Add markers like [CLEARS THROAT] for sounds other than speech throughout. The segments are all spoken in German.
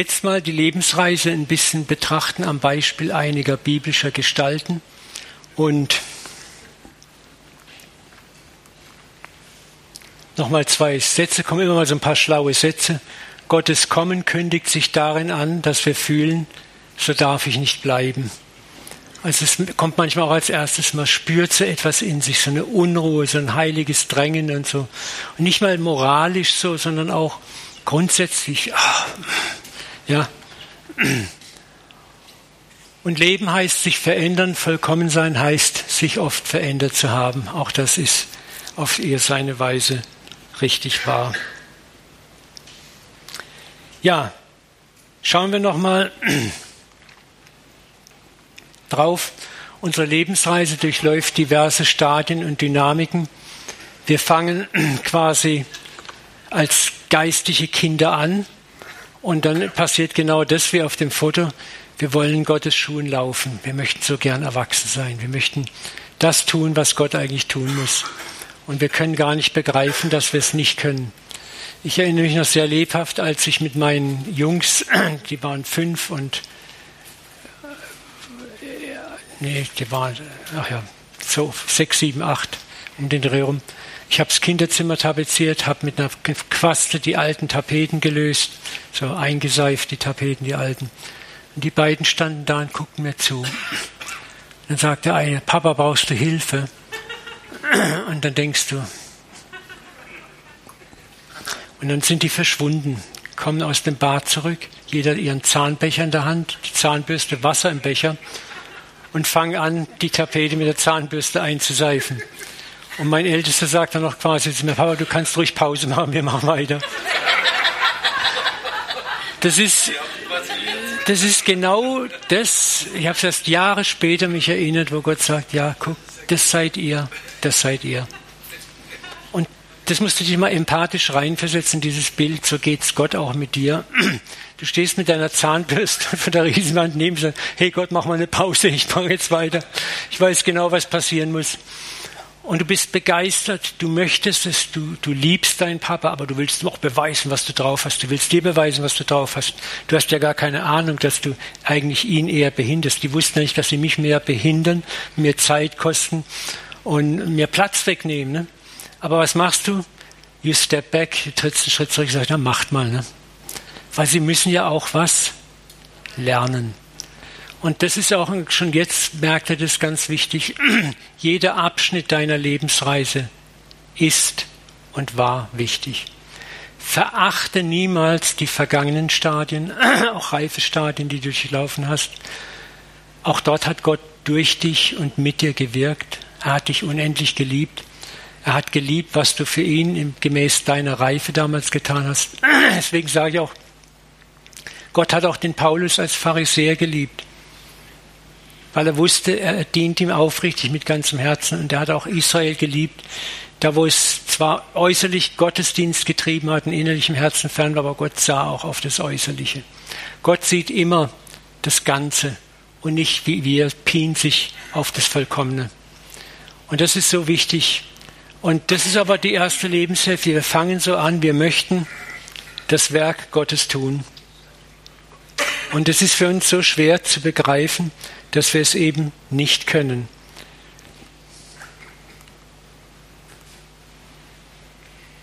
Jetzt mal die Lebensreise ein bisschen betrachten am Beispiel einiger biblischer Gestalten und nochmal zwei Sätze, kommen immer mal so ein paar schlaue Sätze. Gottes Kommen kündigt sich darin an, dass wir fühlen, so darf ich nicht bleiben. Also es kommt manchmal auch als erstes, man spürt so etwas in sich, so eine Unruhe, so ein heiliges Drängen und so. Und nicht mal moralisch so, sondern auch grundsätzlich, ach, ja. Und Leben heißt sich verändern, vollkommen sein heißt sich oft verändert zu haben. Auch das ist auf ihr seine Weise richtig wahr. Ja, schauen wir noch mal [CLEARS THROAT] drauf. Unsere Lebensreise durchläuft diverse Stadien und Dynamiken. Wir fangen [CLEARS THROAT] quasi als geistige Kinder an und dann passiert genau das wie auf dem Foto. Wir wollen Gottes Schuhen laufen. Wir möchten so gern erwachsen sein. Wir möchten das tun, was Gott eigentlich tun muss. Und wir können gar nicht begreifen, dass wir es nicht können. Ich erinnere mich noch sehr lebhaft, als ich mit meinen Jungs, [CLEARS THROAT] die waren fünf und nee, die waren, ach ja, so sechs, sieben, acht um den Dreh rum. Ich habe das Kinderzimmer tapeziert, habe mit einer Quaste die alten Tapeten gelöst, so eingeseift die Tapeten, die alten. Und die beiden standen da und guckten mir zu. Dann sagte der eine, Papa, brauchst du Hilfe? Und dann denkst du, und dann sind die verschwunden, kommen aus dem Bad zurück, jeder ihren Zahnbecher in der Hand, die Zahnbürste, Wasser im Becher und fangen an, die Tapete mit der Zahnbürste einzuseifen. Und mein Ältester sagt dann noch quasi zu mir, Papa, du kannst ruhig Pause machen, wir machen weiter. Das ist, das ist genau das, ich habe es erst Jahre später mich erinnert, wo Gott sagt, ja, guck, das seid ihr, das seid ihr. Und das musst du dich mal empathisch reinversetzen, dieses Bild, so geht's Gott auch mit dir. Du stehst mit deiner Zahnbürste [LAUGHS] von der Riesenwand neben dir, hey Gott, mach mal eine Pause, ich mache jetzt weiter. Ich weiß genau, was passieren muss. Und du bist begeistert, du möchtest es, du, du liebst deinen Papa, aber du willst auch beweisen, was du drauf hast. Du willst dir beweisen, was du drauf hast. Du hast ja gar keine Ahnung, dass du eigentlich ihn eher behinderst. Die wussten nicht, dass sie mich mehr behindern, mehr Zeit kosten und mehr Platz wegnehmen. Ne? Aber was machst du? You step back, du trittst einen Schritt zurück und sagst, na macht mal. Ne? Weil sie müssen ja auch was lernen. Und das ist auch schon jetzt, merkt ihr das ganz wichtig, [CLEARS THROAT] jeder Abschnitt deiner Lebensreise ist und war wichtig. Verachte niemals die vergangenen Stadien, [CLEARS THROAT] auch reife Stadien, die du durchlaufen hast. Auch dort hat Gott durch dich und mit dir gewirkt. Er hat dich unendlich geliebt. Er hat geliebt, was du für ihn gemäß deiner Reife damals getan hast. [CLEARS THROAT] Deswegen sage ich auch, Gott hat auch den Paulus als Pharisäer geliebt, weil er wusste, er dient ihm aufrichtig mit ganzem Herzen und er hat auch Israel geliebt, da wo es zwar äußerlich Gottesdienst getrieben hat, in innerlichem Herzen fern war, aber Gott sah auch auf das Äußerliche. Gott sieht immer das Ganze und nicht wie wir sich auf das Vollkommene. Und das ist so wichtig. Und das ist aber die erste Lebenshälfte. Wir fangen so an, wir möchten das Werk Gottes tun. Und es ist für uns so schwer zu begreifen, dass wir es eben nicht können.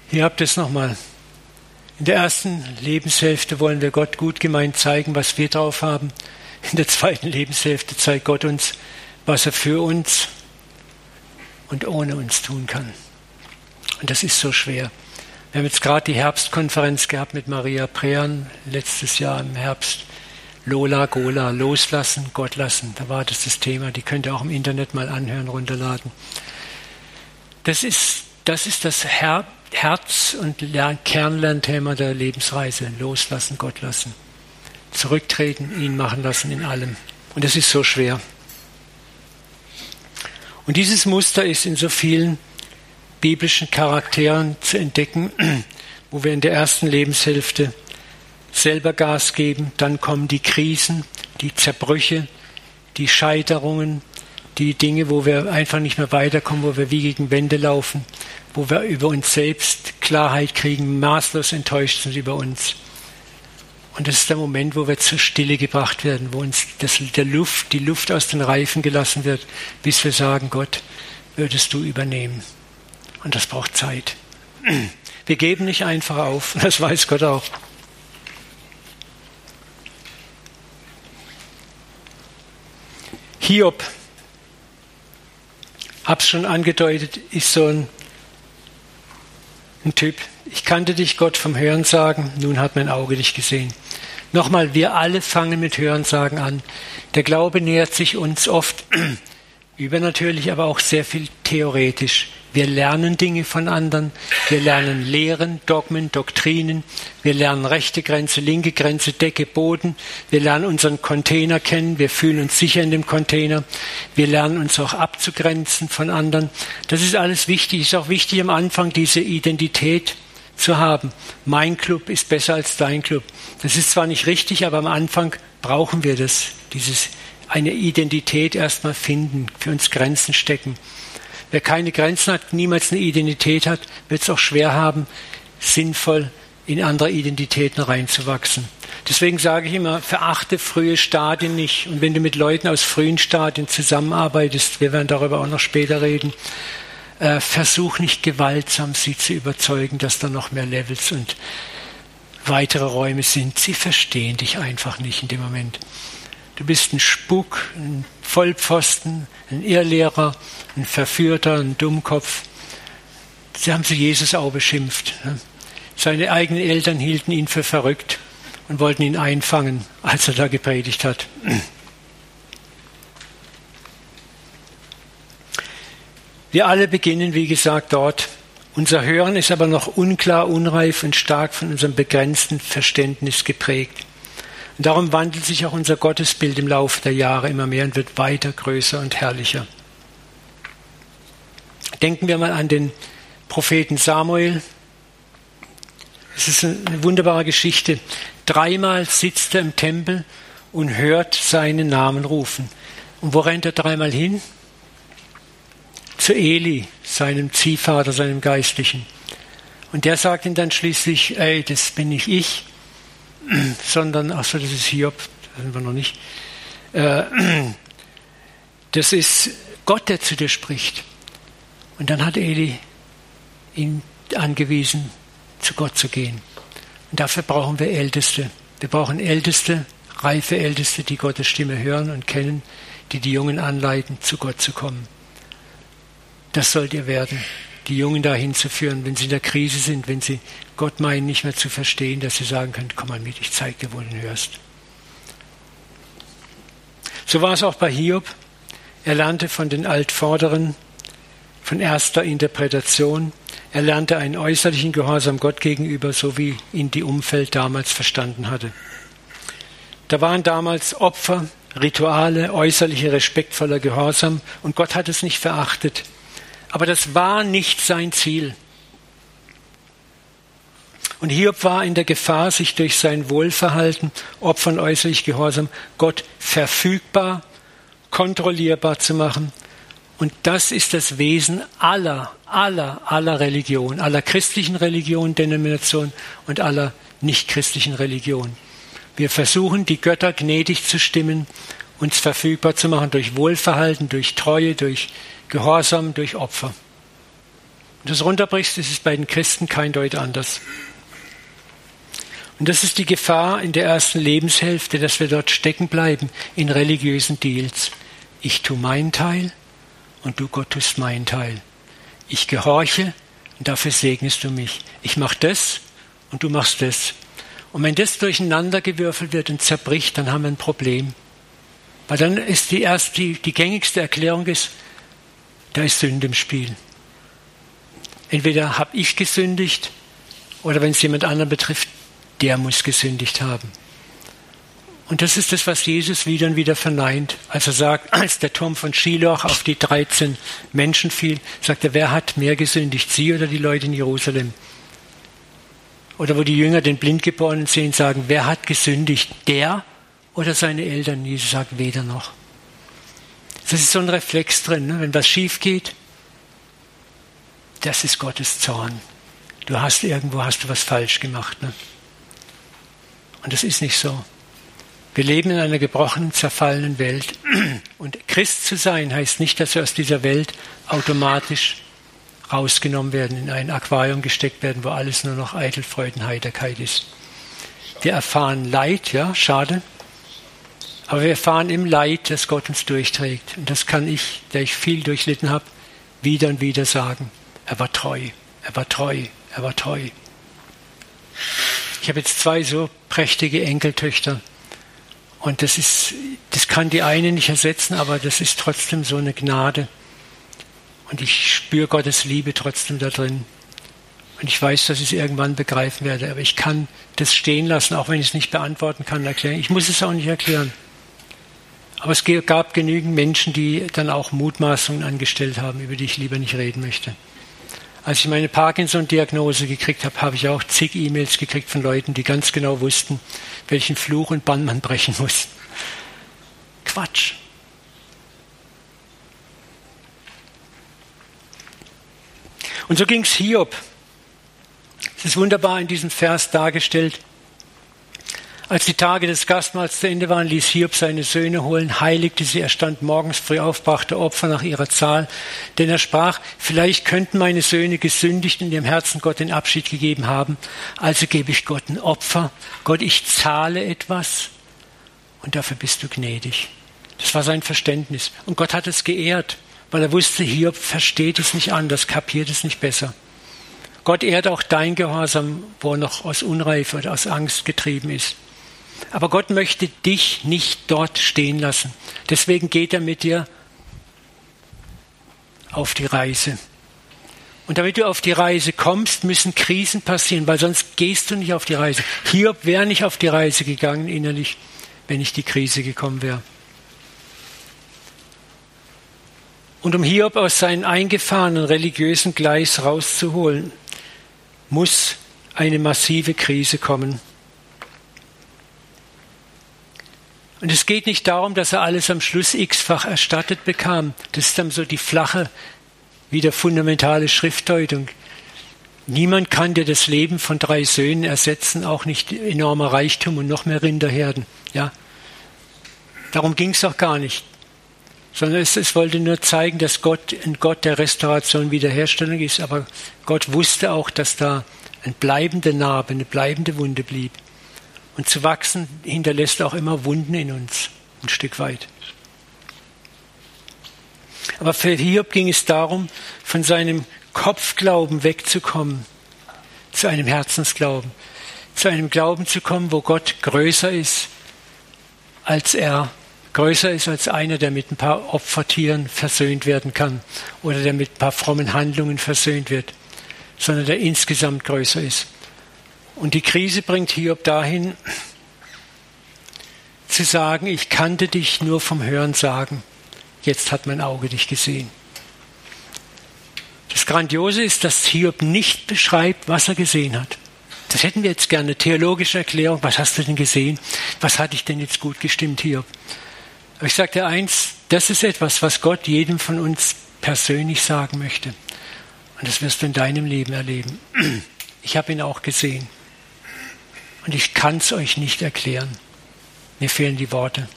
Hier habt ihr es nochmal. In der ersten Lebenshälfte wollen wir Gott gut gemeint zeigen, was wir drauf haben. In der zweiten Lebenshälfte zeigt Gott uns, was er für uns und ohne uns tun kann. Und das ist so schwer. Wir haben jetzt gerade die Herbstkonferenz gehabt mit Maria Prean letztes Jahr im Herbst. Lola, Gola, loslassen, Gott lassen. Da war das das Thema. Die könnt ihr auch im Internet mal anhören, runterladen. Das ist das, ist das Her Herz- und Lern Kernlernthema der Lebensreise. Loslassen, Gott lassen. Zurücktreten, ihn machen lassen in allem. Und das ist so schwer. Und dieses Muster ist in so vielen biblischen Charakteren zu entdecken, [CLEARS THROAT] wo wir in der ersten Lebenshälfte selber Gas geben, dann kommen die Krisen, die Zerbrüche, die Scheiterungen, die Dinge, wo wir einfach nicht mehr weiterkommen, wo wir wie gegen Wände laufen, wo wir über uns selbst Klarheit kriegen, maßlos enttäuscht sind über uns. Und das ist der Moment, wo wir zur Stille gebracht werden, wo uns das, der Luft, die Luft aus den Reifen gelassen wird, bis wir sagen, Gott, würdest du übernehmen. Und das braucht Zeit. Wir geben nicht einfach auf, [LAUGHS] das weiß Gott auch. Hiob, hab's schon angedeutet, ist so ein, ein Typ. Ich kannte dich, Gott, vom Hörensagen, nun hat mein Auge dich gesehen. Nochmal, wir alle fangen mit Hörensagen an. Der Glaube nähert sich uns oft [CLEARS THROAT] übernatürlich, aber auch sehr viel theoretisch. Wir lernen Dinge von anderen, wir lernen Lehren, Dogmen, Doktrinen, wir lernen rechte Grenze, linke Grenze, Decke, Boden, wir lernen unseren Container kennen, wir fühlen uns sicher in dem Container, wir lernen uns auch abzugrenzen von anderen. Das ist alles wichtig, ist auch wichtig am Anfang diese Identität zu haben. Mein Club ist besser als dein Club. Das ist zwar nicht richtig, aber am Anfang brauchen wir das, dieses eine Identität erstmal finden, für uns Grenzen stecken. Wer keine Grenzen hat, niemals eine Identität hat, wird es auch schwer haben, sinnvoll in andere Identitäten reinzuwachsen. Deswegen sage ich immer, verachte frühe Stadien nicht. Und wenn du mit Leuten aus frühen Stadien zusammenarbeitest, wir werden darüber auch noch später reden, äh, versuch nicht gewaltsam sie zu überzeugen, dass da noch mehr Levels und weitere Räume sind. Sie verstehen dich einfach nicht in dem Moment. Du bist ein Spuk, ein Vollpfosten, ein Irrlehrer, ein Verführter, ein Dummkopf. Sie haben zu Jesus auch beschimpft. Ne? Seine eigenen Eltern hielten ihn für verrückt und wollten ihn einfangen, als er da gepredigt hat. Wir alle beginnen, wie gesagt, dort. Unser Hören ist aber noch unklar, unreif und stark von unserem begrenzten Verständnis geprägt. Und darum wandelt sich auch unser Gottesbild im Laufe der Jahre immer mehr und wird weiter größer und herrlicher. Denken wir mal an den Propheten Samuel. Es ist eine wunderbare Geschichte. Dreimal sitzt er im Tempel und hört seinen Namen rufen. Und wo rennt er dreimal hin? Zu Eli, seinem Ziehvater, seinem Geistlichen. Und der sagt ihm dann schließlich, ey, das bin nicht ich, [CLEARS THROAT] sondern, achso, das ist Hiob, das sind wir noch nicht. Äh, [CLEARS THROAT] das ist Gott, der zu dir spricht. Und dann hat Eli ihn angewiesen, zu Gott zu gehen. Und dafür brauchen wir Älteste. Wir brauchen Älteste, reife Älteste, die Gottes Stimme hören und kennen, die die Jungen anleiten, zu Gott zu kommen. Das sollt ihr werden die Jungen dahin zu führen, wenn sie in der Krise sind, wenn sie Gott meinen, nicht mehr zu verstehen, dass sie sagen können, komm mal mit, ich zeige dir, wo du hörst. So war es auch bei Hiob. Er lernte von den Altvorderen, von erster Interpretation. Er lernte einen äußerlichen Gehorsam Gott gegenüber, so wie ihn die Umfeld damals verstanden hatte. Da waren damals Opfer, Rituale, äußerliche respektvoller Gehorsam und Gott hat es nicht verachtet. Aber das war nicht sein Ziel. Und Hiob war in der Gefahr, sich durch sein Wohlverhalten, Opfern äußerlich Gehorsam, Gott verfügbar, kontrollierbar zu machen. Und das ist das Wesen aller, aller, aller Religionen, aller christlichen Religionen, Denominationen und aller nichtchristlichen Religionen. Wir versuchen, die Götter gnädig zu stimmen, uns verfügbar zu machen durch Wohlverhalten, durch Treue, durch Gehorsam durch Opfer. Und das runterbrichst, ist es bei den Christen kein Deut anders. Und das ist die Gefahr in der ersten Lebenshälfte, dass wir dort stecken bleiben in religiösen Deals. Ich tue meinen Teil und du Gott tust meinen Teil. Ich gehorche und dafür segnest du mich. Ich mache das und du machst das. Und wenn das durcheinandergewürfelt wird und zerbricht, dann haben wir ein Problem. Weil dann ist die erste, die, die gängigste Erklärung ist, da ist Sünde im Spiel. Entweder habe ich gesündigt oder wenn es jemand anderen betrifft, der muss gesündigt haben. Und das ist das, was Jesus wieder und wieder verneint. Als er sagt, [CLEARS THROAT] als der Turm von Shiloh auf die 13 Menschen fiel, sagt er, wer hat mehr gesündigt, sie oder die Leute in Jerusalem? Oder wo die Jünger den Blindgeborenen sehen, sagen, wer hat gesündigt, der oder seine Eltern? Jesus sagt, weder noch. Das ist so ein Reflex drin. Ne? Wenn was schief geht, das ist Gottes Zorn. Du hast irgendwo hast du was falsch gemacht. Ne? Und das ist nicht so. Wir leben in einer gebrochenen, zerfallenen Welt. [CLEARS THROAT] Und Christ zu sein heißt nicht, dass wir aus dieser Welt automatisch rausgenommen werden, in ein Aquarium gesteckt werden, wo alles nur noch eitel Freudenheiterkeit ist. Wir erfahren Leid, ja, schade. Aber wir erfahren im Leid, dass Gott uns durchträgt. Und das kann ich, der ich viel durchlitten habe, wieder und wieder sagen. Er war treu, er war treu, er war treu. Ich habe jetzt zwei so prächtige Enkeltöchter. Und das ist, das kann die eine nicht ersetzen, aber das ist trotzdem so eine Gnade. Und ich spüre Gottes Liebe trotzdem da drin. Und ich weiß, dass ich es irgendwann begreifen werde. Aber ich kann das stehen lassen, auch wenn ich es nicht beantworten kann, erklären. Ich muss es auch nicht erklären. Aber es gab genügend Menschen, die dann auch Mutmaßungen angestellt haben, über die ich lieber nicht reden möchte. Als ich meine Parkinson-Diagnose gekriegt habe, habe ich auch zig E-Mails gekriegt von Leuten, die ganz genau wussten, welchen Fluch und Bann man brechen muss. Quatsch. Und so ging es Hiob. Es ist wunderbar in diesem Vers dargestellt. Als die Tage des Gastmahls zu Ende waren, ließ Hiob seine Söhne holen, heiligte sie, er stand morgens früh auf, brachte Opfer nach ihrer Zahl, denn er sprach, vielleicht könnten meine Söhne gesündigt und ihrem Herzen Gott den Abschied gegeben haben, also gebe ich Gott ein Opfer. Gott, ich zahle etwas und dafür bist du gnädig. Das war sein Verständnis. Und Gott hat es geehrt, weil er wusste, Hiob versteht es nicht anders, kapiert es nicht besser. Gott ehrt auch dein Gehorsam, wo er noch aus Unreife oder aus Angst getrieben ist. Aber Gott möchte dich nicht dort stehen lassen. Deswegen geht er mit dir auf die Reise. Und damit du auf die Reise kommst, müssen Krisen passieren, weil sonst gehst du nicht auf die Reise. Hiob wäre nicht auf die Reise gegangen innerlich, wenn nicht die Krise gekommen wäre. Und um Hiob aus seinem eingefahrenen religiösen Gleis rauszuholen, muss eine massive Krise kommen. Und es geht nicht darum, dass er alles am Schluss x-fach erstattet bekam. Das ist dann so die flache, wieder fundamentale Schriftdeutung. Niemand kann dir das Leben von drei Söhnen ersetzen, auch nicht enormer Reichtum und noch mehr Rinderherden. Ja, darum ging es auch gar nicht. Sondern es, es wollte nur zeigen, dass Gott ein Gott der Restauration, Wiederherstellung ist. Aber Gott wusste auch, dass da eine bleibende Narbe, eine bleibende Wunde blieb. Und zu wachsen hinterlässt auch immer Wunden in uns, ein Stück weit. Aber für Hiob ging es darum, von seinem Kopfglauben wegzukommen, zu einem Herzensglauben, zu einem Glauben zu kommen, wo Gott größer ist, als er größer ist als einer, der mit ein paar Opfertieren versöhnt werden kann oder der mit ein paar frommen Handlungen versöhnt wird, sondern der insgesamt größer ist. Und die Krise bringt Hiob dahin, zu sagen, ich kannte dich nur vom Hören sagen, jetzt hat mein Auge dich gesehen. Das Grandiose ist, dass Hiob nicht beschreibt, was er gesehen hat. Das hätten wir jetzt gerne, theologische Erklärung. Was hast du denn gesehen? Was hat dich denn jetzt gut gestimmt, Hiob? Aber ich dir eins, das ist etwas, was Gott jedem von uns persönlich sagen möchte. Und das wirst du in deinem Leben erleben. Ich habe ihn auch gesehen. Und ich kann es euch nicht erklären. Mir fehlen die Worte.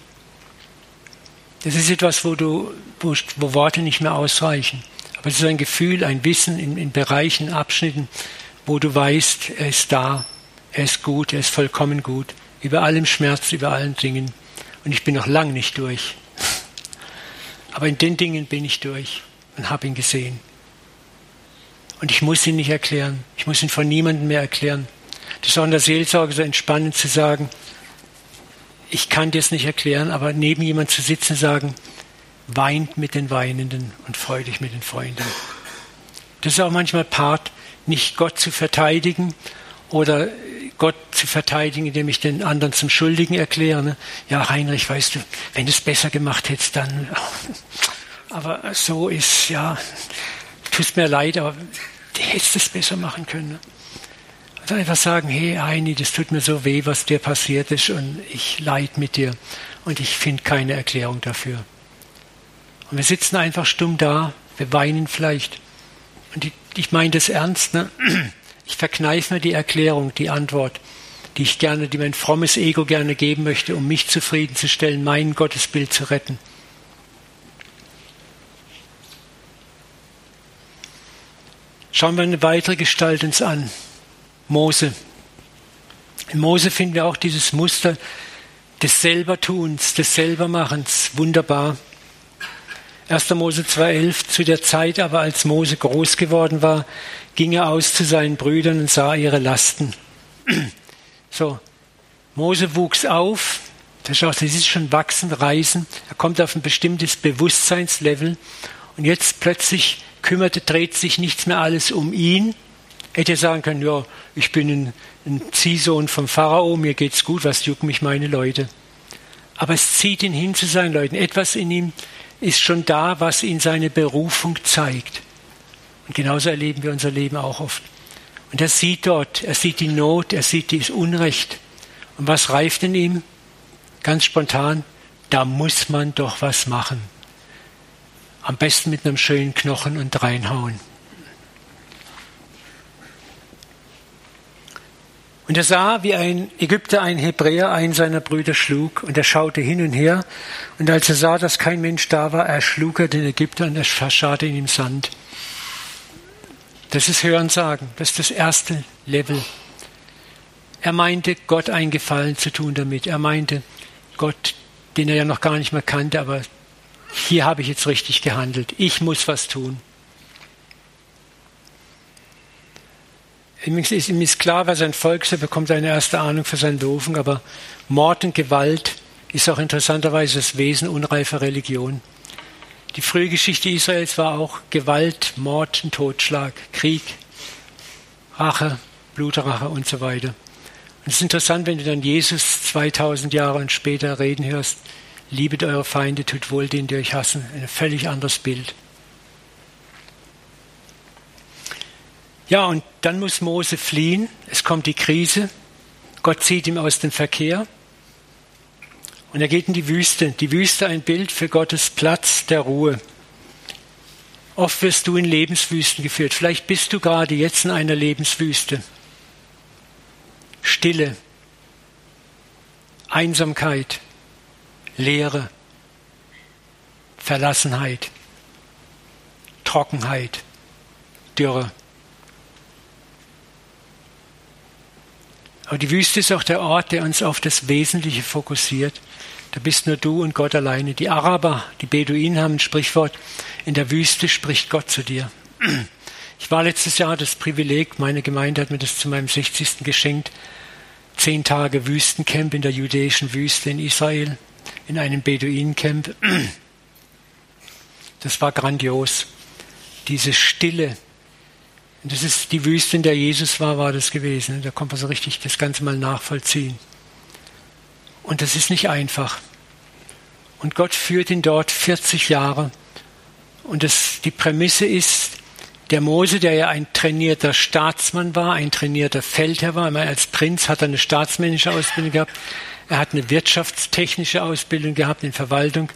Das ist etwas, wo, du, wo, wo Worte nicht mehr ausreichen. Aber es ist ein Gefühl, ein Wissen in, in Bereichen, Abschnitten, wo du weißt, er ist da, er ist gut, er ist vollkommen gut, über allem Schmerz, über allen Dingen. Und ich bin noch lang nicht durch. [LAUGHS] Aber in den Dingen bin ich durch und habe ihn gesehen. Und ich muss ihn nicht erklären. Ich muss ihn von niemandem mehr erklären. Der Seelsorge so entspannend zu sagen, ich kann dir es nicht erklären, aber neben jemand zu sitzen sagen, weint mit den Weinenden und freu dich mit den Freunden. Das ist auch manchmal Part, nicht Gott zu verteidigen oder Gott zu verteidigen, indem ich den anderen zum Schuldigen erkläre. Ne? Ja, Heinrich, weißt du, wenn du es besser gemacht hättest, dann. [LAUGHS] Aber so ist, ja, tut mir leid, aber du hättest es besser machen können. Einfach sagen, hey Heini, das tut mir so weh, was dir passiert ist und ich leid mit dir und ich finde keine Erklärung dafür. Und wir sitzen einfach stumm da, wir weinen vielleicht. Und ich, ich meine das ernst, ne? [CLEARS THROAT] Ich verkneife mir die Erklärung, die Antwort. die ich gerne, die mein frommes Ego gerne geben möchte, um mich zufriedenzustellen, mein Gottesbild zu retten. Schauen wir eine weitere Gestalt uns an. Mose. In Mose finden wir auch dieses Muster des Selbertuns, des Selbermachens. Wunderbar. 1. Mose 2,11 Zu der Zeit aber, als Mose groß geworden war, ging er aus zu seinen Brüdern und sah ihre Lasten. [CLEARS THROAT] So, Mose wuchs auf, das ist schon wachsen, reisen, er kommt auf ein bestimmtes Bewusstseinslevel und jetzt plötzlich kümmerte, dreht sich nichts mehr alles um ihn. Hätte sagen können, ja, ich bin ein, ein Ziehsohn vom Pharao, mir geht's gut, was jucken mich meine Leute. Aber es zieht ihn hin zu seinen Leuten. Etwas in ihm ist schon da, was ihn seine Berufung zeigt. Und genauso erleben wir unser Leben auch oft. Und er sieht dort, er sieht die Not, er sieht das Unrecht. Und was reift in ihm? Ganz spontan, da muss man doch was machen. Am besten mit einem schönen Knochen und reinhauen. Und er sah, wie ein Ägypter einen Hebräer einen seiner Brüder schlug, und er schaute hin und her, und als er sah, dass kein Mensch da war, erschlug er den Ägypter und er verscharrte ihn im Sand. Das ist Hörensagen, das ist das erste Level. Er meinte, Gott einen Gefallen zu tun damit. Er meinte, Gott, den er ja noch gar nicht mehr kannte, aber hier habe ich jetzt richtig gehandelt. Ich muss was tun. Ihm ist, ihm ist klar, wer sein Volk ist, er bekommt eine erste Ahnung für seinen Berufung, aber Mord und Gewalt ist auch interessanterweise das Wesen unreifer Religion. Die frühe Geschichte Israels war auch Gewalt, Mord und Totschlag, Krieg, Rache, Blutrache und so weiter. Und es ist interessant, wenn du dann Jesus 2000 Jahre und später reden hörst, liebet eure Feinde, tut wohl denen, die euch hassen. Ein völlig anderes Bild. Ja, und dann muss Mose fliehen. Es kommt die Krise. Gott zieht ihn aus dem Verkehr. Und er geht in die Wüste. Die Wüste ein Bild für Gottes Platz der Ruhe. Oft wirst du in Lebenswüsten geführt. Vielleicht bist du gerade jetzt in einer Lebenswüste. Stille, Einsamkeit, Leere, Verlassenheit, Trockenheit, Dürre. Aber die Wüste ist auch der Ort, der uns auf das Wesentliche fokussiert. Da bist nur du und Gott alleine. Die Araber, die Beduinen haben ein Sprichwort, in der Wüste spricht Gott zu dir. Ich war letztes Jahr das Privileg, meine Gemeinde hat mir das zu meinem 60. geschenkt, zehn Tage Wüstencamp in der jüdischen Wüste in Israel, in einem Beduinencamp. Das war grandios. Diese Stille, und das ist die Wüste, in der Jesus war, war das gewesen. Da kommt man so richtig das Ganze mal nachvollziehen. Und das ist nicht einfach. Und Gott führt ihn dort 40 Jahre. Und das, die Prämisse ist, der Mose, der ja ein trainierter Staatsmann war, ein trainierter Feldherr war, als Prinz hat er eine staatsmännische Ausbildung gehabt, er hat eine wirtschaftstechnische Ausbildung gehabt in Verwaltung,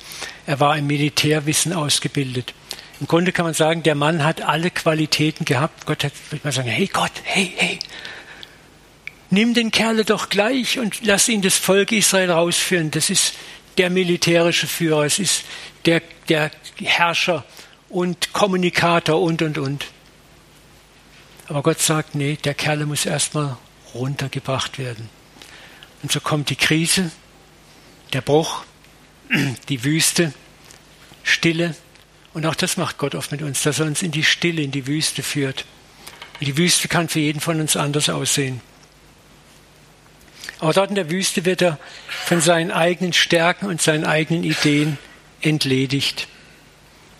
er war im Militärwissen ausgebildet. Im Grunde kann man sagen, der Mann hat alle Qualitäten gehabt. Gott hat mal sagen, hey Gott, hey, hey, nimm den Kerle doch gleich und lass ihn das Volk Israel rausführen. Das ist der militärische Führer, es ist der, der Herrscher und Kommunikator und, und, und. Aber Gott sagt, nee, der Kerle muss erstmal runtergebracht werden. Und so kommt die Krise, der Bruch, [CLEARS THROAT] die Wüste, Stille, und auch das macht Gott oft mit uns, dass er uns in die Stille, in die Wüste führt. Und die Wüste kann für jeden von uns anders aussehen. Aber dort in der Wüste wird er von seinen eigenen Stärken und seinen eigenen Ideen entledigt.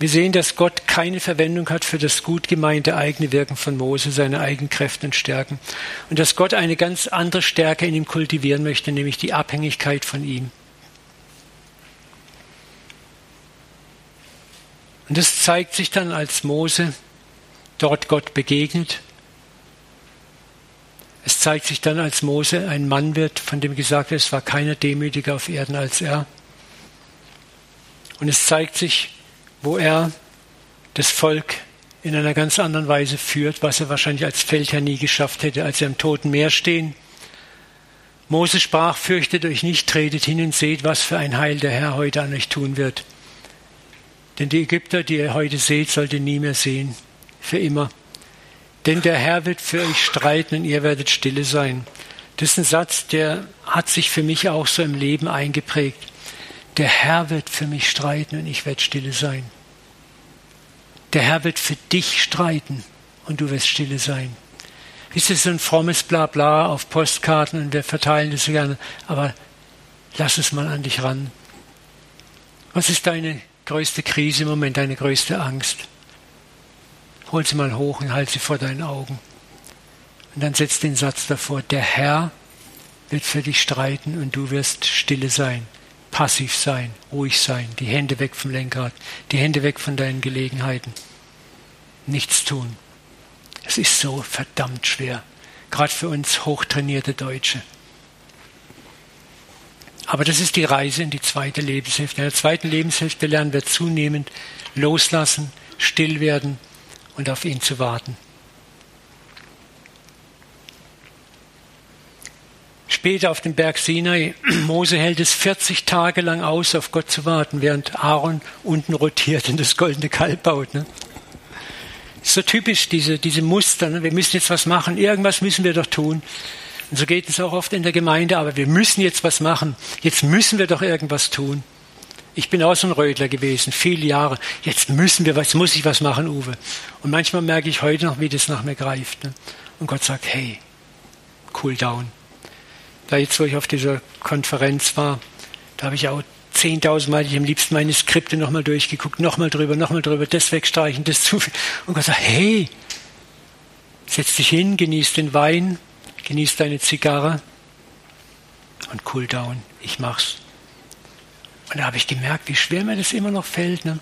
Wir sehen, dass Gott keine Verwendung hat für das gut gemeinte eigene Wirken von Mose, seine eigenen Kräfte und Stärken. Und dass Gott eine ganz andere Stärke in ihm kultivieren möchte, nämlich die Abhängigkeit von ihm. Und das zeigt sich dann, als Mose dort Gott begegnet. Es zeigt sich dann, als Mose ein Mann wird, von dem gesagt wird, es war keiner demütiger auf Erden als er. Und es zeigt sich, wo er das Volk in einer ganz anderen Weise führt, was er wahrscheinlich als Feldherr nie geschafft hätte, als er im Toten Meer stehen Mose sprach, fürchtet euch nicht, tretet hin und seht, was für ein Heil der Herr heute an euch tun wird. Denn die Ägypter, die ihr heute seht, sollt ihr nie mehr sehen, für immer. Denn der Herr wird für euch streiten und ihr werdet stille sein. Das ist ein Satz, der hat sich für mich auch so im Leben eingeprägt. Der Herr wird für mich streiten und ich werde stille sein. Der Herr wird für dich streiten und du wirst stille sein. Ist es so ein frommes Blabla auf Postkarten und wir verteilen das gerne, aber lass es mal an dich ran. Was ist deine größte Krise im Moment, deine größte Angst? Hol sie mal hoch und halt sie vor deinen Augen. Und dann setz den Satz davor, der Herr wird für dich streiten und du wirst stille sein, passiv sein, ruhig sein, die Hände weg vom Lenkrad, die Hände weg von deinen Gelegenheiten. Nichts tun. Es ist so verdammt schwer, gerade für uns hochtrainierte Deutsche. Aber das ist die Reise in die zweite Lebenshälfte. In der zweiten Lebenshälfte lernen wir zunehmend loslassen, still werden und auf ihn zu warten. Später auf dem Berg Sinai, [CLEARS THROAT] Mose hält es 40 Tage lang aus, auf Gott zu warten, während Aaron unten rotiert und das goldene Kalb baut. Ne? so typisch, diese, diese Muster. Ne? Wir müssen jetzt was machen, irgendwas müssen wir doch tun. Und so geht es auch oft in der Gemeinde, aber wir müssen jetzt was machen. Jetzt müssen wir doch irgendwas tun. Ich bin auch so ein Rödler gewesen, viele Jahre. Jetzt müssen wir, jetzt muss ich was machen, Uwe. Und manchmal merke ich heute noch, wie das nach mir greift. Ne? Und Gott sagt, hey, cool down. Da jetzt, wo ich auf dieser Konferenz war, da habe ich auch 10.000 Mal, ich am liebsten meine Skripte nochmal durchgeguckt, nochmal drüber, nochmal drüber, das wegstreichen, das zu viel. Und Gott sagt, hey, setz dich hin, genieß den Wein, genieß deine Zigarre und cool down, ich mach's. Und da habe ich gemerkt, wie schwer mir das immer noch fällt. Ne?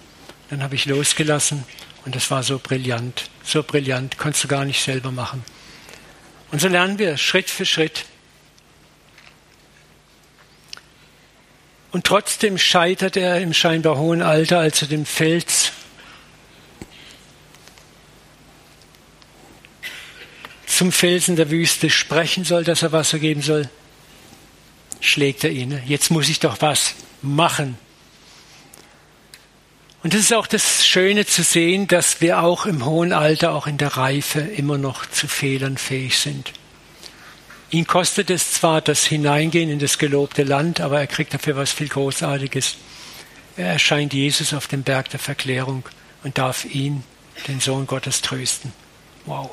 Dann habe ich losgelassen und das war so brillant, so brillant, konntest du gar nicht selber machen. Und so lernen wir Schritt für Schritt. Und trotzdem scheitert er im scheinbar hohen Alter, als er dem Fels zum Felsen der Wüste sprechen soll, dass er Wasser geben soll, schlägt er ihn. Jetzt muss ich doch was machen. Und das ist auch das Schöne zu sehen, dass wir auch im hohen Alter, auch in der Reife immer noch zu Fehlern fähig sind. Ihn kostet es zwar das Hineingehen in das gelobte Land, aber er kriegt dafür was viel Großartiges. Er erscheint Jesus auf dem Berg der Verklärung und darf ihn, den Sohn Gottes, trösten. Wow.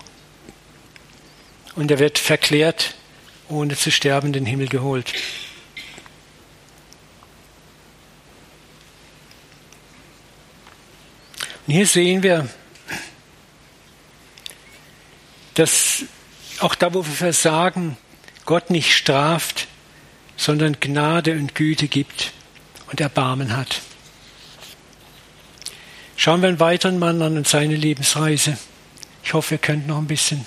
Und er wird verklärt, ohne zu sterben, in den Himmel geholt. Und hier sehen wir, dass auch da, wo wir versagen, Gott nicht straft, sondern Gnade und Güte gibt und Erbarmen hat. Schauen wir einen weiteren Mann an und seine Lebensreise. Ich hoffe, ihr könnt noch ein bisschen.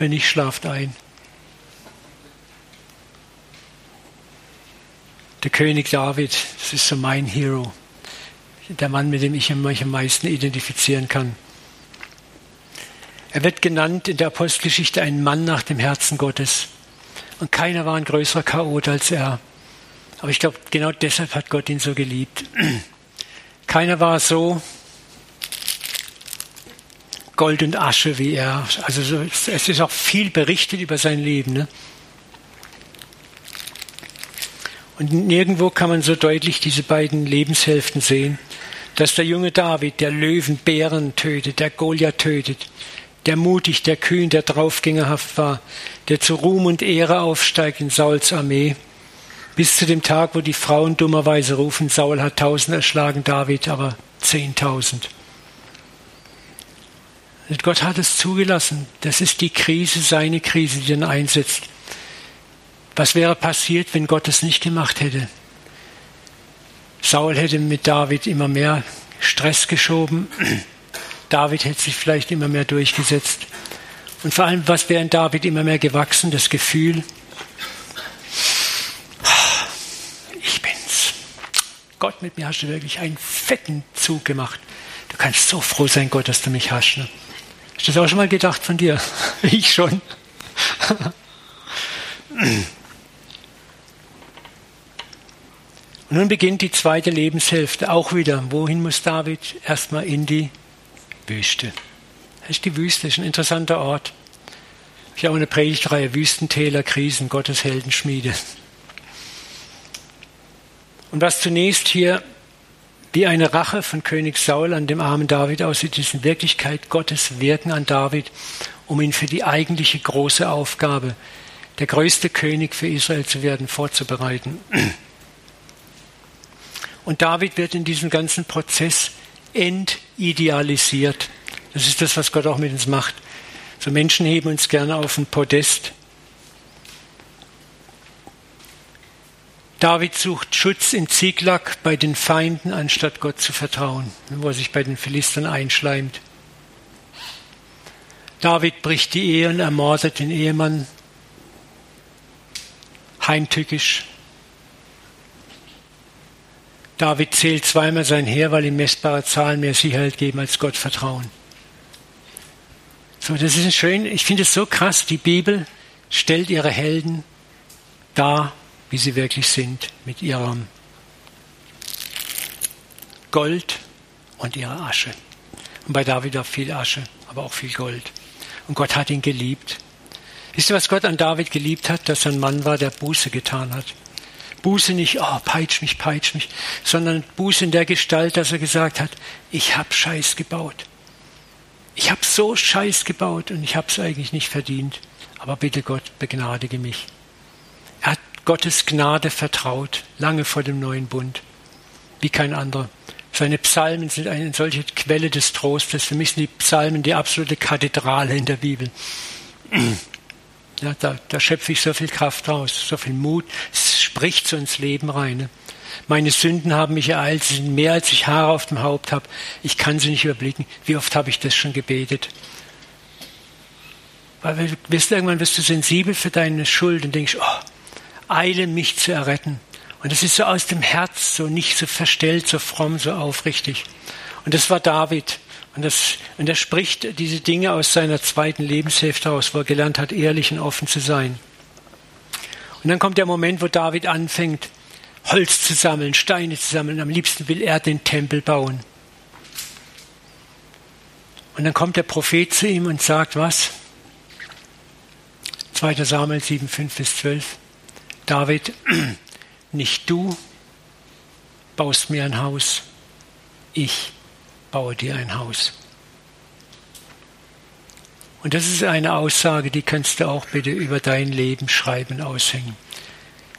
Wenn nicht, schlaft ein. Der König David, das ist so mein Hero. Der Mann, mit dem ich mich am meisten identifizieren kann. Er wird genannt in der Apostelgeschichte ein Mann nach dem Herzen Gottes. Und keiner war ein größerer Chaot als er. Aber ich glaube, genau deshalb hat Gott ihn so geliebt. [CLEARS THROAT] Keiner war so Gold und Asche wie er. Also so, es ist auch viel berichtet über sein Leben. Ne? Und nirgendwo kann man so deutlich diese beiden Lebenshälften sehen, dass der junge David, der Löwen, Bären tötet, der Goliath tötet, der mutig, der kühn, der draufgängerhaft war, der zu Ruhm und Ehre aufsteigt in Sauls Armee, bis zu dem Tag, wo die Frauen dummerweise rufen, Saul hat tausend erschlagen, David aber zehntausend. Gott hat es zugelassen. Das ist die Krise, seine Krise, die dann einsetzt. Was wäre passiert, wenn Gott es nicht gemacht hätte? Saul hätte mit David immer mehr Stress geschoben. [CLEARS THROAT] David hätte sich vielleicht immer mehr durchgesetzt. Und vor allem, was wäre in David immer mehr gewachsen? Das Gefühl, [SIGHS] ich bin's. Gott, mit mir hast du wirklich einen fetten Zug gemacht. Du kannst so froh sein, Gott, dass du mich hast. Ne? Hast du das auch schon mal gedacht von dir? [LAUGHS] Ich schon. Und nun beginnt die zweite Lebenshälfte auch wieder. Wohin muss David? Erstmal in die Wüste. Das ist die Wüste, das ist ein interessanter Ort. Ich habe auch eine Predigtreihe Wüstentäler, Krisen, Gottes Heldenschmiede. Und was zunächst hier wie eine Rache von König Saul an dem armen David aussieht, ist in Wirklichkeit Gottes Wirken an David, um ihn für die eigentliche große Aufgabe, der größte König für Israel zu werden, vorzubereiten. Und David wird in diesem ganzen Prozess entidealisiert. Das ist das, was Gott auch mit uns macht. So Menschen heben uns gerne auf ein Podest David sucht Schutz in Ziklag bei den Feinden, anstatt Gott zu vertrauen, wo er sich bei den Philistern einschleimt. David bricht die Ehe und ermordet den Ehemann heimtückisch. David zählt zweimal sein Heer, weil ihm messbare Zahlen mehr Sicherheit geben als Gott vertrauen. So, das ist schön. Ich finde es so krass. Die Bibel stellt ihre Helden dar wie sie wirklich sind, mit ihrem Gold und ihrer Asche. Und bei David auch viel Asche, aber auch viel Gold. Und Gott hat ihn geliebt. Wisst ihr, was Gott an David geliebt hat? Dass er ein Mann war, der Buße getan hat. Buße nicht, oh, peitsch mich, peitsch mich, sondern Buße in der Gestalt, dass er gesagt hat, ich habe Scheiß gebaut. Ich habe so Scheiß gebaut und ich habe es eigentlich nicht verdient. Aber bitte Gott, begnadige mich. Gottes Gnade vertraut, lange vor dem neuen Bund, wie kein anderer. Seine Psalmen sind eine solche Quelle des Trostes. Für mich sind die Psalmen die absolute Kathedrale in der Bibel. [CLEARS THROAT] Ja, da, da schöpfe ich so viel Kraft raus, so viel Mut. Es spricht so ins Leben rein. Ne? Meine Sünden haben mich ereilt, sie sind mehr als ich Haare auf dem Haupt habe. Ich kann sie nicht überblicken. Wie oft habe ich das schon gebetet? Weil du wirst, irgendwann wirst du sensibel für deine Schuld und denkst, oh, eile, mich zu erretten. Und das ist so aus dem Herz, so nicht so verstellt, so fromm, so aufrichtig. Und das war David. Und, das, und er spricht diese Dinge aus seiner zweiten Lebenshälfte aus, wo er gelernt hat, ehrlich und offen zu sein. Und dann kommt der Moment, wo David anfängt, Holz zu sammeln, Steine zu sammeln. Am liebsten will er den Tempel bauen. Und dann kommt der Prophet zu ihm und sagt, was? 2. Samuel 7, 5 bis 12. David, [CLEARS THROAT] nicht du baust mir ein Haus, ich baue dir ein Haus. Und das ist eine Aussage, die kannst du auch bitte über dein Leben schreiben, aushängen.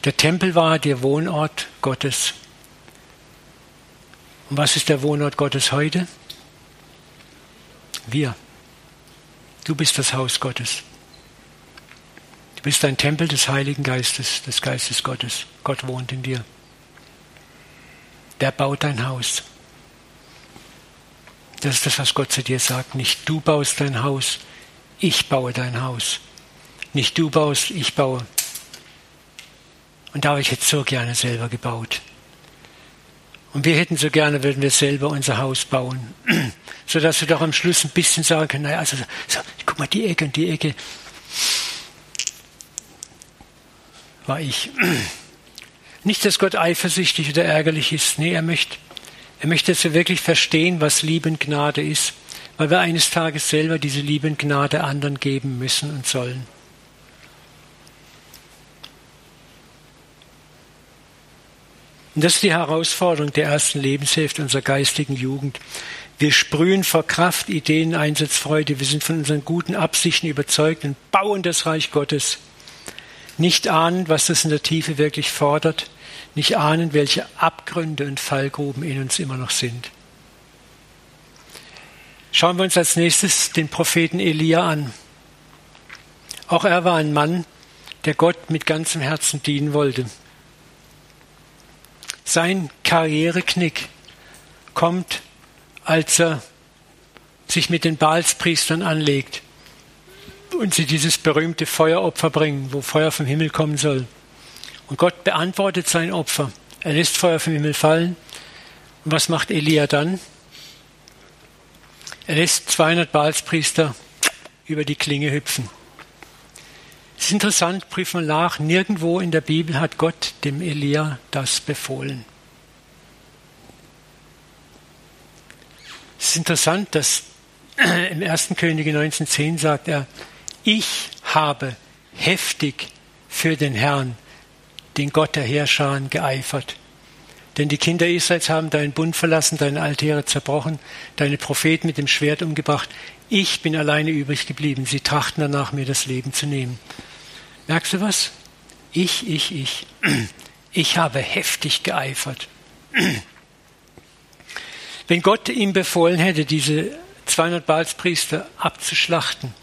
Der Tempel war der Wohnort Gottes. Und was ist der Wohnort Gottes heute? Wir. Du bist das Haus Gottes. Du bist ein Tempel des Heiligen Geistes, des Geistes Gottes. Gott wohnt in dir. Der baut dein Haus. Das ist das, was Gott zu dir sagt. Nicht du baust dein Haus, ich baue dein Haus. Nicht du baust, ich baue. Und da habe ich jetzt so gerne selber gebaut. Und wir hätten so gerne, würden wir selber unser Haus bauen. [CLEARS THROAT] Sodass wir doch am Schluss ein bisschen sagen können, naja, also, so, guck mal, die Ecke und die Ecke war ich. [CLEARS THROAT] Nicht, dass Gott eifersüchtig oder ärgerlich ist. Nee, er möchte, er möchte, dass wir wirklich verstehen, was Liebe und Gnade ist, weil wir eines Tages selber diese Liebe und Gnade anderen geben müssen und sollen. Und das ist die Herausforderung der ersten Lebenshälfte unserer geistigen Jugend. Wir sprühen vor Kraft, Ideen, Einsatzfreude. Wir sind von unseren guten Absichten überzeugt und bauen das Reich Gottes nicht ahnend, was das in der Tiefe wirklich fordert, nicht ahnend, welche Abgründe und Fallgruben in uns immer noch sind. Schauen wir uns als nächstes den Propheten Elia an. Auch er war ein Mann, der Gott mit ganzem Herzen dienen wollte. Sein Karriereknick kommt, als er sich mit den Baalspriestern anlegt und sie dieses berühmte Feueropfer bringen, wo Feuer vom Himmel kommen soll. Und Gott beantwortet sein Opfer. Er lässt Feuer vom Himmel fallen. Und was macht Elia dann? Er lässt 200 Balspriester über die Klinge hüpfen. Es ist interessant, prüfen wir nach, nirgendwo in der Bibel hat Gott dem Elia das befohlen. Es ist interessant, dass [CLEARS THROAT] im 1. Könige 19.10 sagt er, ich habe heftig für den Herrn, den Gott der Herrscher, geeifert. Denn die Kinder Israels haben deinen Bund verlassen, deine Altäre zerbrochen, deine Propheten mit dem Schwert umgebracht. Ich bin alleine übrig geblieben. Sie trachten danach, mir das Leben zu nehmen. Merkst du was? Ich, ich, ich. Ich habe heftig geeifert. Wenn Gott ihm befohlen hätte, diese 200 Balspriester abzuschlachten,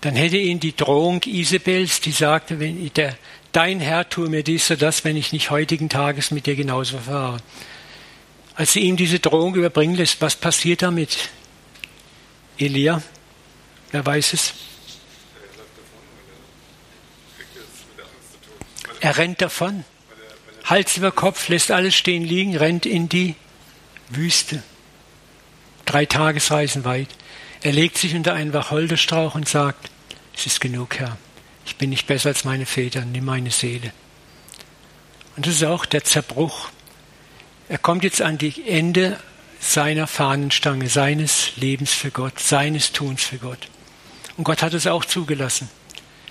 dann hätte ihn die Drohung Isabels, die sagte, wenn der, dein Herr tue mir dies oder das, wenn ich nicht heutigen Tages mit dir genauso verfahre. Als sie ihm diese Drohung überbringen lässt, was passiert damit? Elia, wer weiß es? Er rennt davon. Hals über Kopf, lässt alles stehen liegen, rennt in die Wüste. Drei Tagesreisen weit. Er legt sich unter einen Wacholderstrauch und sagt, es ist genug, Herr. Ich bin nicht besser als meine Väter, nimm meine Seele. Und das ist auch der Zerbruch. Er kommt jetzt an die Ende seiner Fahnenstange, seines Lebens für Gott, seines Tuns für Gott. Und Gott hat es auch zugelassen.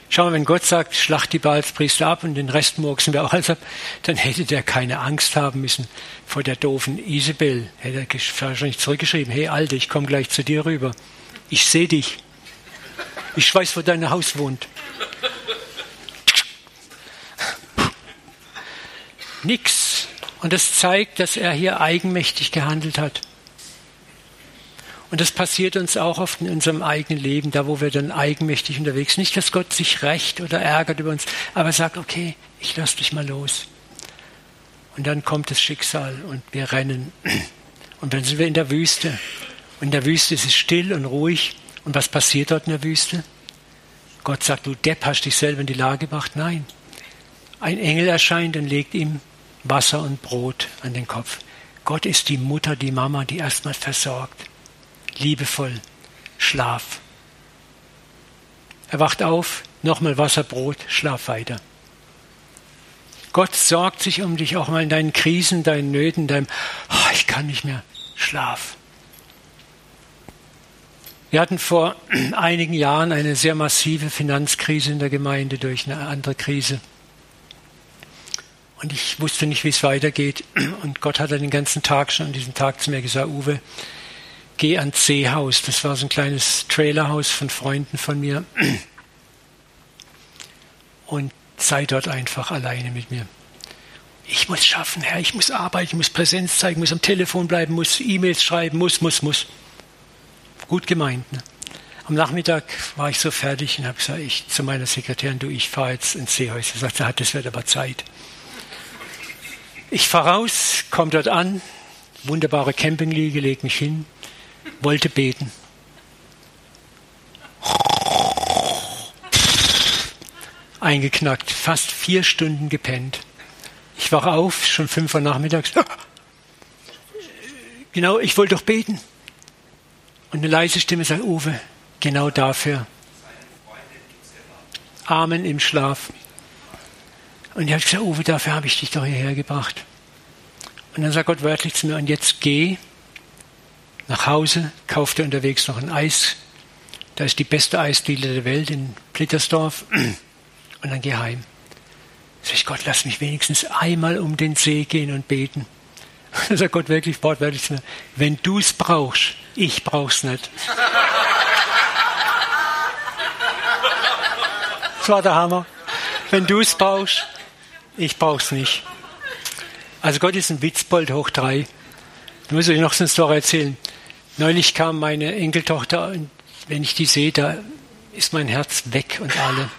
Schau mal, wenn Gott sagt, schlacht die Baalspriester ab und den Rest murksen wir auch alles ab, dann hätte der keine Angst haben müssen vor der doofen Isabel. Hätte er wahrscheinlich zurückgeschrieben, hey Alte, ich komme gleich zu dir rüber. Ich sehe dich. Ich weiß, wo dein Haus wohnt. Nix. Und das zeigt, dass er hier eigenmächtig gehandelt hat. Und das passiert uns auch oft in unserem eigenen Leben, da wo wir dann eigenmächtig unterwegs sind. Nicht, dass Gott sich rächt oder ärgert über uns, aber sagt, okay, ich lass dich mal los. Und dann kommt das Schicksal und wir rennen. Und dann sind wir in der Wüste. In der Wüste ist es still und ruhig. Und was passiert dort in der Wüste? Gott sagt, du Depp, hast dich selber in die Lage gebracht? Nein. Ein Engel erscheint und legt ihm Wasser und Brot an den Kopf. Gott ist die Mutter, die Mama, die erstmal versorgt. Liebevoll. Schlaf. Er wacht auf, nochmal Wasser, Brot, schlaf weiter. Gott sorgt sich um dich auch mal in deinen Krisen, deinen Nöten, deinem, oh, ich kann nicht mehr, schlaf. Wir hatten vor [CLEARS THROAT] einigen Jahren eine sehr massive Finanzkrise in der Gemeinde durch eine andere Krise. Und ich wusste nicht, wie es weitergeht. [CLEARS THROAT] Und Gott hat den ganzen Tag schon an diesem Tag zu mir gesagt, Uwe, geh ans Seehaus. Das war so ein kleines Trailerhaus von Freunden von mir. [CLEARS THROAT] Und sei dort einfach alleine mit mir. Ich muss schaffen, Herr, ich muss arbeiten, ich muss Präsenz zeigen, muss am Telefon bleiben, muss E-Mails schreiben, muss, muss, muss. Gut gemeint. Ne? Am Nachmittag war ich so fertig und habe gesagt, ich zu meiner Sekretärin, du, ich fahre jetzt ins Seehäuser. Sie sagte, das wird aber Zeit. Ich fahre raus, komme dort an, wunderbare Campingliege, leg mich hin, wollte beten. Eingeknackt, fast vier Stunden gepennt. Ich wache auf, schon fünf Uhr nachmittags. [LAUGHS] Genau, ich wollte doch beten. Und eine leise Stimme sagt, Uwe, genau dafür. Amen im Schlaf. Und ich habe gesagt, Uwe, dafür habe ich dich doch hierher gebracht. Und dann sagt Gott wörtlich zu mir, und jetzt geh nach Hause, kauf dir unterwegs noch ein Eis. Da ist die beste Eisdiele der Welt in Plittersdorf. [CLEARS THROAT] Und dann geh heim. Sag ich, Gott, lass mich wenigstens einmal um den See gehen und beten. [LAUGHS] Und dann sagt Gott wirklich wortwörtlich zu mir, wenn du es brauchst, ich brauch's nicht. Das war der Hammer. Wenn du es brauchst, ich brauch's nicht. Also Gott ist ein Witzbold hoch drei. Ich muss euch noch so eine Story erzählen. Neulich kam meine Enkeltochter und wenn ich die sehe, da ist mein Herz weg und alle.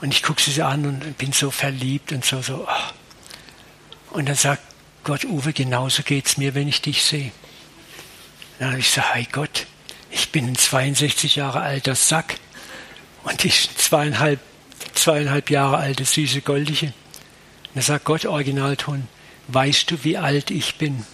Und ich gucke sie an und bin so verliebt und so, so. Oh. Und dann sagt Gott, Uwe, genauso geht's mir, wenn ich dich sehe. Dann habe ich gesagt, hey Gott, ich bin ein 62 Jahre alter Sack und ich zweieinhalb, zweieinhalb Jahre alte süße Goldige. Und dann sagt Gott Originalton, weißt du, wie alt ich bin?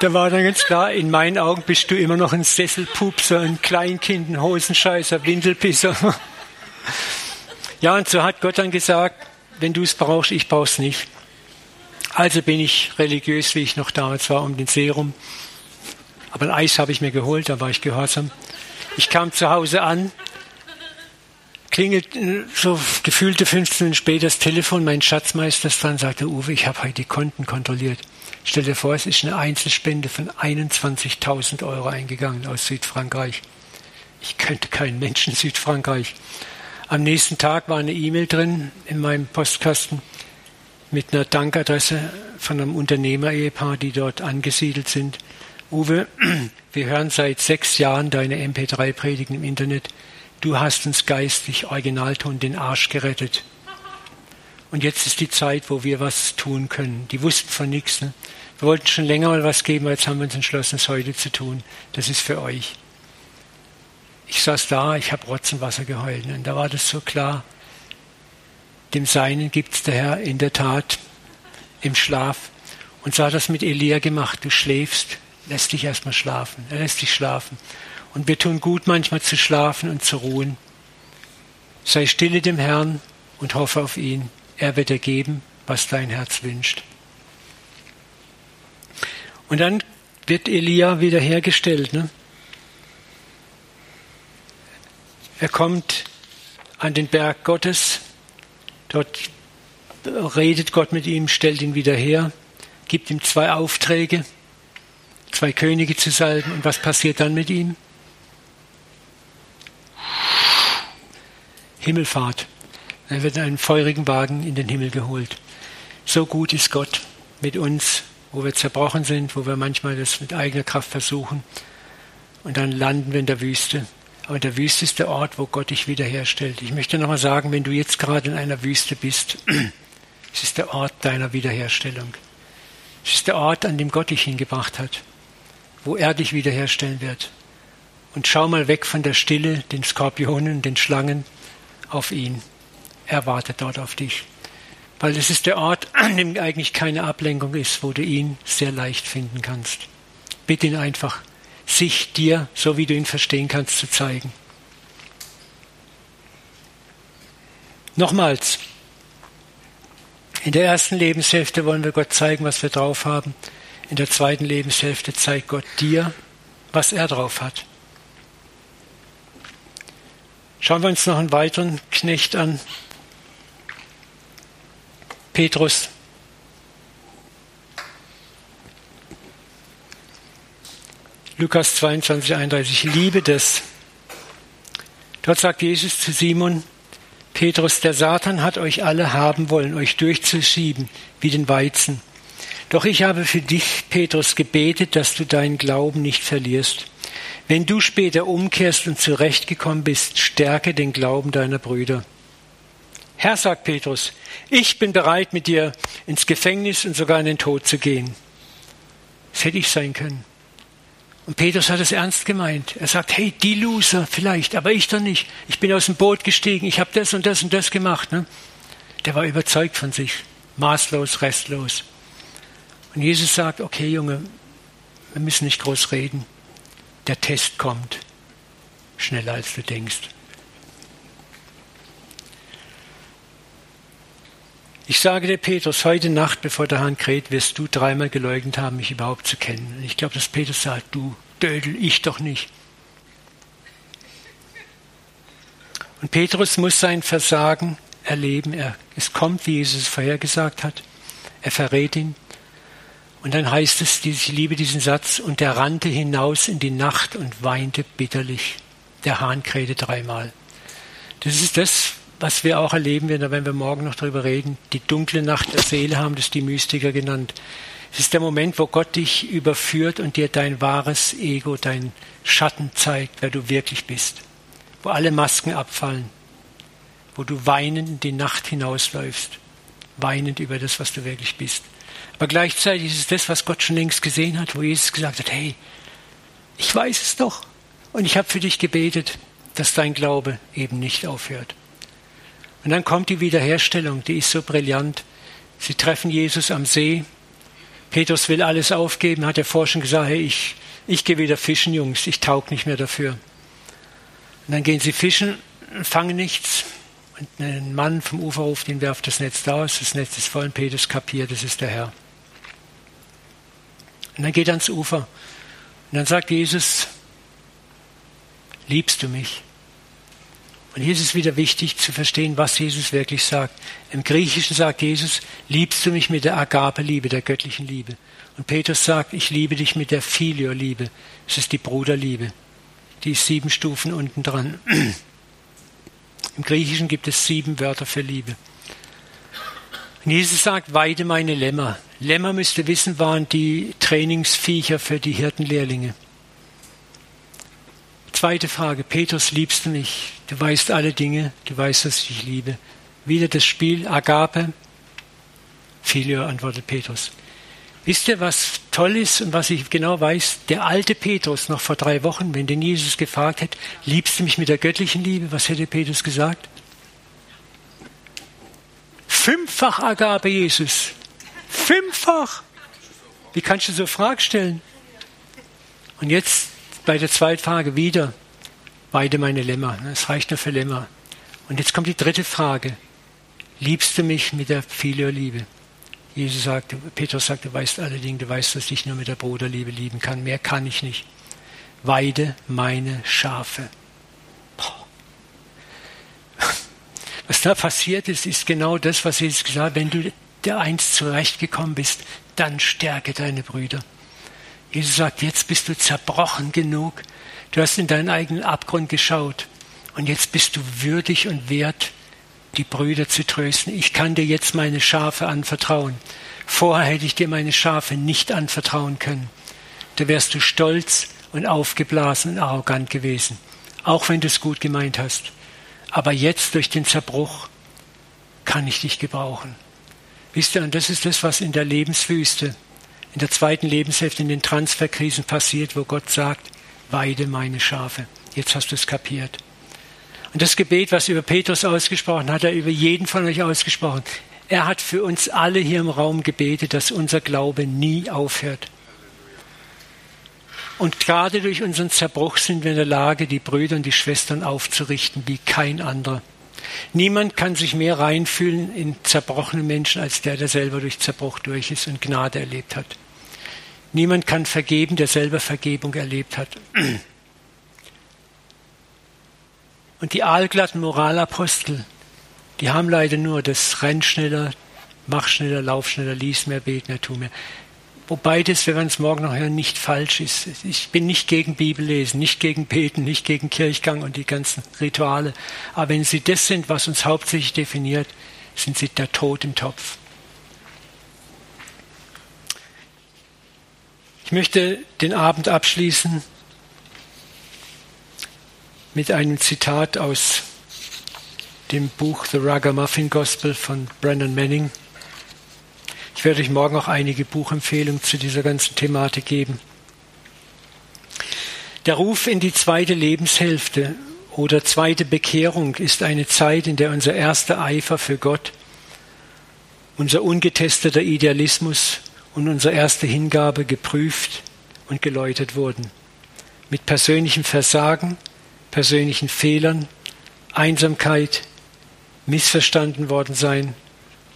Da war dann ganz klar, in meinen Augen bist du immer noch ein Sesselpupser, ein Kleinkind, ein Hosenscheißer, Windelpisser. [LAUGHS] Ja, und so hat Gott dann gesagt, wenn du es brauchst, ich brauch's nicht. Also bin ich religiös, wie ich noch damals war, um den See rum. Aber ein Eis habe ich mir geholt, da war ich gehorsam. Ich kam zu Hause an, klingelt äh, so gefühlte 15 Minuten später das Telefon, mein Schatzmeister ist dran, sagte Uwe, ich habe heute die Konten kontrolliert. Stell dir vor, es ist eine Einzelspende von 21.000 Euro eingegangen aus Südfrankreich. Ich könnte keinen Menschen Südfrankreich. Am nächsten Tag war eine E-Mail drin in meinem Postkasten mit einer Dankadresse von einem Unternehmer-Ehepaar, die dort angesiedelt sind. Uwe, [CLEARS THROAT] wir hören seit sechs Jahren deine MP3-Predigen im Internet. Du hast uns geistig Originalton den Arsch gerettet. Und jetzt ist die Zeit, wo wir was tun können. Die wussten von nichts. Ne? Wir wollten schon länger mal was geben, jetzt haben wir uns entschlossen, es heute zu tun. Das ist für euch. Ich saß da, ich habe Rotzenwasser geheult. Ne? Und da war das so klar. Dem Seinen gibt es der Herr in der Tat im Schlaf. Und so hat das mit Elia gemacht. Du schläfst, lässt dich erstmal schlafen. Er lässt dich schlafen. Und wir tun gut manchmal zu schlafen und zu ruhen. Sei stille dem Herrn und hoffe auf ihn. Er wird dir geben, was dein Herz wünscht. Und dann wird Elia wiederhergestellt. Ne? Er kommt an den Berg Gottes. Dort redet Gott mit ihm, stellt ihn wieder her, gibt ihm zwei Aufträge zwei Könige zu salben. Und was passiert dann mit ihm? Himmelfahrt. Er wird in einem feurigen Wagen in den Himmel geholt. So gut ist Gott mit uns, wo wir zerbrochen sind, wo wir manchmal das mit eigener Kraft versuchen. Und dann landen wir in der Wüste. Aber der Wüste ist der Ort, wo Gott dich wiederherstellt. Ich möchte nochmal sagen, wenn du jetzt gerade in einer Wüste bist, [CLEARS THROAT] es ist der Ort deiner Wiederherstellung. Es ist der Ort, an dem Gott dich hingebracht hat wo er dich wiederherstellen wird. Und schau mal weg von der Stille, den Skorpionen, den Schlangen, auf ihn. Er wartet dort auf dich. Weil es ist der Ort, [CLEARS THROAT] an dem eigentlich keine Ablenkung ist, wo du ihn sehr leicht finden kannst. Bitte ihn einfach, sich dir, so wie du ihn verstehen kannst, zu zeigen. Nochmals, in der ersten Lebenshälfte wollen wir Gott zeigen, was wir drauf haben. In der zweiten Lebenshälfte zeigt Gott dir, was er drauf hat. Schauen wir uns noch einen weiteren Knecht an. Petrus. Lukas 22, 31. Ich liebe das. Dort sagt Jesus zu Simon, Petrus, der Satan hat euch alle haben wollen, euch durchzuschieben wie den Weizen. Doch ich habe für dich, Petrus, gebetet, dass du deinen Glauben nicht verlierst. Wenn du später umkehrst und zurechtgekommen bist, stärke den Glauben deiner Brüder. Herr, sagt Petrus, ich bin bereit, mit dir ins Gefängnis und sogar in den Tod zu gehen. Das hätte ich sein können. Und Petrus hat es ernst gemeint. Er sagt, hey, die Loser vielleicht, aber ich doch nicht. Ich bin aus dem Boot gestiegen, ich habe das und das und das gemacht. Ne? Der war überzeugt von sich, maßlos, restlos. Und Jesus sagt, okay Junge, wir müssen nicht groß reden. Der Test kommt schneller als du denkst. Ich sage dir, Petrus, heute Nacht, bevor der Hahn kräht, wirst du dreimal geleugnet haben, mich überhaupt zu kennen. Ich glaube, dass Petrus sagt, du Dödel, ich doch nicht. Und Petrus muss sein Versagen erleben. Er, es kommt, wie Jesus vorhergesagt hat. Er verrät ihn. Und dann heißt es, ich liebe diesen Satz, und er rannte hinaus in die Nacht und weinte bitterlich. Der Hahn krähte dreimal. Das ist das, was wir auch erleben werden, wenn wir morgen noch darüber reden. Die dunkle Nacht der Seele haben das die Mystiker genannt. Es ist der Moment, wo Gott dich überführt und dir dein wahres Ego, dein Schatten zeigt, wer du wirklich bist. Wo alle Masken abfallen. Wo du weinend in die Nacht hinausläufst. Weinend über das, was du wirklich bist. Aber gleichzeitig ist es das, was Gott schon längst gesehen hat, wo Jesus gesagt hat, hey, ich weiß es doch. Und ich habe für dich gebetet, dass dein Glaube eben nicht aufhört. Und dann kommt die Wiederherstellung, die ist so brillant. Sie treffen Jesus am See. Petrus will alles aufgeben, hat er vorher schon gesagt, hey, ich, ich gehe wieder fischen, Jungs, ich taug nicht mehr dafür. Und dann gehen sie fischen, fangen nichts. Und ein Mann vom Ufer ruft ihn, werft das Netz aus, das Netz ist voll und Petrus kapiert, das ist der Herr. Und dann geht er ans Ufer. Und dann sagt Jesus, liebst du mich? Und hier ist es wieder wichtig zu verstehen, was Jesus wirklich sagt. Im Griechischen sagt Jesus, liebst du mich mit der Agape-Liebe, der göttlichen Liebe. Und Petrus sagt, ich liebe dich mit der Filio-Liebe. Es ist die Bruderliebe. Die ist sieben Stufen unten dran. [CLEARS THROAT] Im Griechischen gibt es sieben Wörter für Liebe. Und Jesus sagt, weide meine Lämmer. Lämmer, müsst ihr wissen, waren die Trainingsviecher für die Hirtenlehrlinge. Zweite Frage, Petrus, liebst du mich? Du weißt alle Dinge, du weißt, dass ich dich liebe. Wieder das Spiel, Agape. Filio, antwortet Petrus. Wisst ihr, was toll ist und was ich genau weiß? Der alte Petrus noch vor drei Wochen, wenn den Jesus gefragt hätte, liebst du mich mit der göttlichen Liebe? Was hätte Petrus gesagt? Fünffach Agape, Jesus. Fünffach. Wie kannst du so Fragen stellen? Und jetzt bei der zweiten Frage wieder, weide meine Lämmer. Es reicht nur für Lämmer. Und jetzt kommt die dritte Frage. Liebst du mich mit der Filio-Liebe? Jesus sagte, Petrus sagte, du weißt alle Dinge, du weißt, dass ich nur mit der Bruderliebe lieben kann. Mehr kann ich nicht. Weide meine Schafe. Boah. [LAUGHS] Was da passiert ist, ist genau das, was Jesus gesagt hat. Wenn du der Eins zurechtgekommen bist, dann stärke deine Brüder. Jesus sagt, jetzt bist du zerbrochen genug. Du hast in deinen eigenen Abgrund geschaut. Und jetzt bist du würdig und wert, die Brüder zu trösten. Ich kann dir jetzt meine Schafe anvertrauen. Vorher hätte ich dir meine Schafe nicht anvertrauen können. Da wärst du stolz und aufgeblasen und arrogant gewesen, auch wenn du es gut gemeint hast. Aber jetzt durch den Zerbruch kann ich dich gebrauchen. Wisst ihr, und das ist das, was in der Lebenswüste in der zweiten Lebenshälfte in den Transferkrisen passiert, wo Gott sagt, weide meine Schafe. Jetzt hast du es kapiert. Und das Gebet, was über Petrus ausgesprochen hat, er über jeden von euch ausgesprochen. Er hat für uns alle hier im Raum gebetet, dass unser Glaube nie aufhört. Und gerade durch unseren Zerbruch sind wir in der Lage, die Brüder und die Schwestern aufzurichten wie kein anderer. Niemand kann sich mehr reinfühlen in zerbrochene Menschen als der, der selber durch Zerbruch durch ist und Gnade erlebt hat. Niemand kann vergeben, der selber Vergebung erlebt hat. Und die aalglatten Moralapostel, die haben leider nur das Renn schneller, mach schneller, lauf schneller, lies mehr, bet mehr, tu mehr. Wobei das, wir werden es morgen noch hören, nicht falsch ist. Ich bin nicht gegen Bibellesen, nicht gegen Beten, nicht gegen Kirchgang und die ganzen Rituale. Aber wenn sie das sind, was uns hauptsächlich definiert, sind sie der Tod im Topf. Ich möchte den Abend abschließen mit einem Zitat aus dem Buch The Ragamuffin Gospel von Brennan Manning. Ich werde euch morgen auch einige Buchempfehlungen zu dieser ganzen Thematik geben. Der Ruf in die zweite Lebenshälfte oder zweite Bekehrung ist eine Zeit, in der unser erster Eifer für Gott, unser ungetesteter Idealismus und unsere erste Hingabe geprüft und geläutert wurden. Mit persönlichem Versagen, persönlichen Fehlern, Einsamkeit, missverstanden worden sein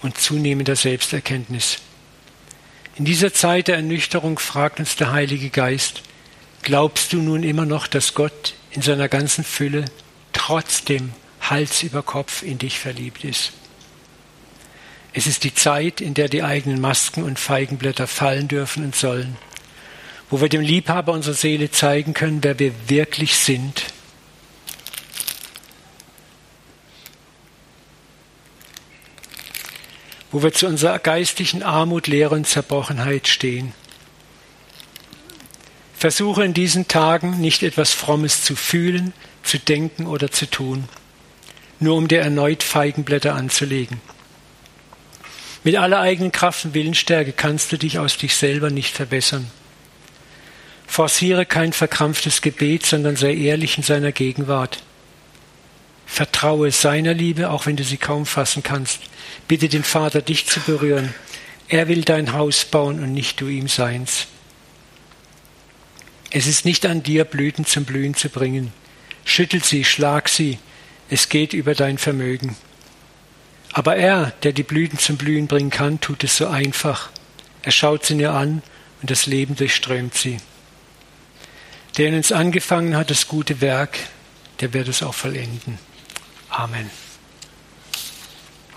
und zunehmender Selbsterkenntnis. In dieser Zeit der Ernüchterung fragt uns der Heilige Geist, glaubst du nun immer noch, dass Gott in seiner ganzen Fülle trotzdem Hals über Kopf in dich verliebt ist? Es ist die Zeit, in der die eigenen Masken und Feigenblätter fallen dürfen und sollen, wo wir dem Liebhaber unserer Seele zeigen können, wer wir wirklich sind wo wir zu unserer geistlichen Armut, Leere und Zerbrochenheit stehen. Versuche in diesen Tagen nicht etwas Frommes zu fühlen, zu denken oder zu tun, nur um dir erneut Feigenblätter anzulegen. Mit aller eigenen Kraft und Willensstärke kannst du dich aus dich selber nicht verbessern. Forciere kein verkrampftes Gebet, sondern sei ehrlich in seiner Gegenwart. Vertraue seiner Liebe, auch wenn du sie kaum fassen kannst. Bitte den Vater, dich zu berühren. Er will dein Haus bauen und nicht du ihm seins. Es ist nicht an dir, Blüten zum Blühen zu bringen. Schüttel sie, schlag sie. Es geht über dein Vermögen. Aber er, der die Blüten zum Blühen bringen kann, tut es so einfach. Er schaut sie nur an und das Leben durchströmt sie. Der in uns angefangen hat, das gute Werk, der wird es auch vollenden. Amen.